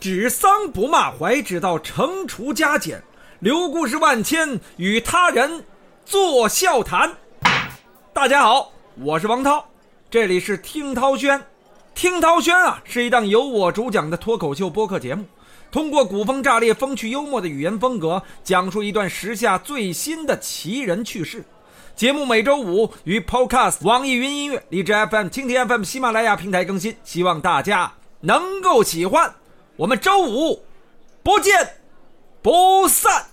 指桑不骂槐，直到惩处加减，留故事万千，与他人作笑谈。大家好，我是王涛，这里是听涛轩。听涛轩啊，是一档由我主讲的脱口秀播客节目，通过古风炸裂、风趣幽默的语言风格，讲述一段时下最新的奇人趣事。节目每周五于 Podcast、网易云音乐、荔枝 FM、蜻蜓 FM、喜马拉雅平台更新，希望大家能够喜欢。我们周五不见不散。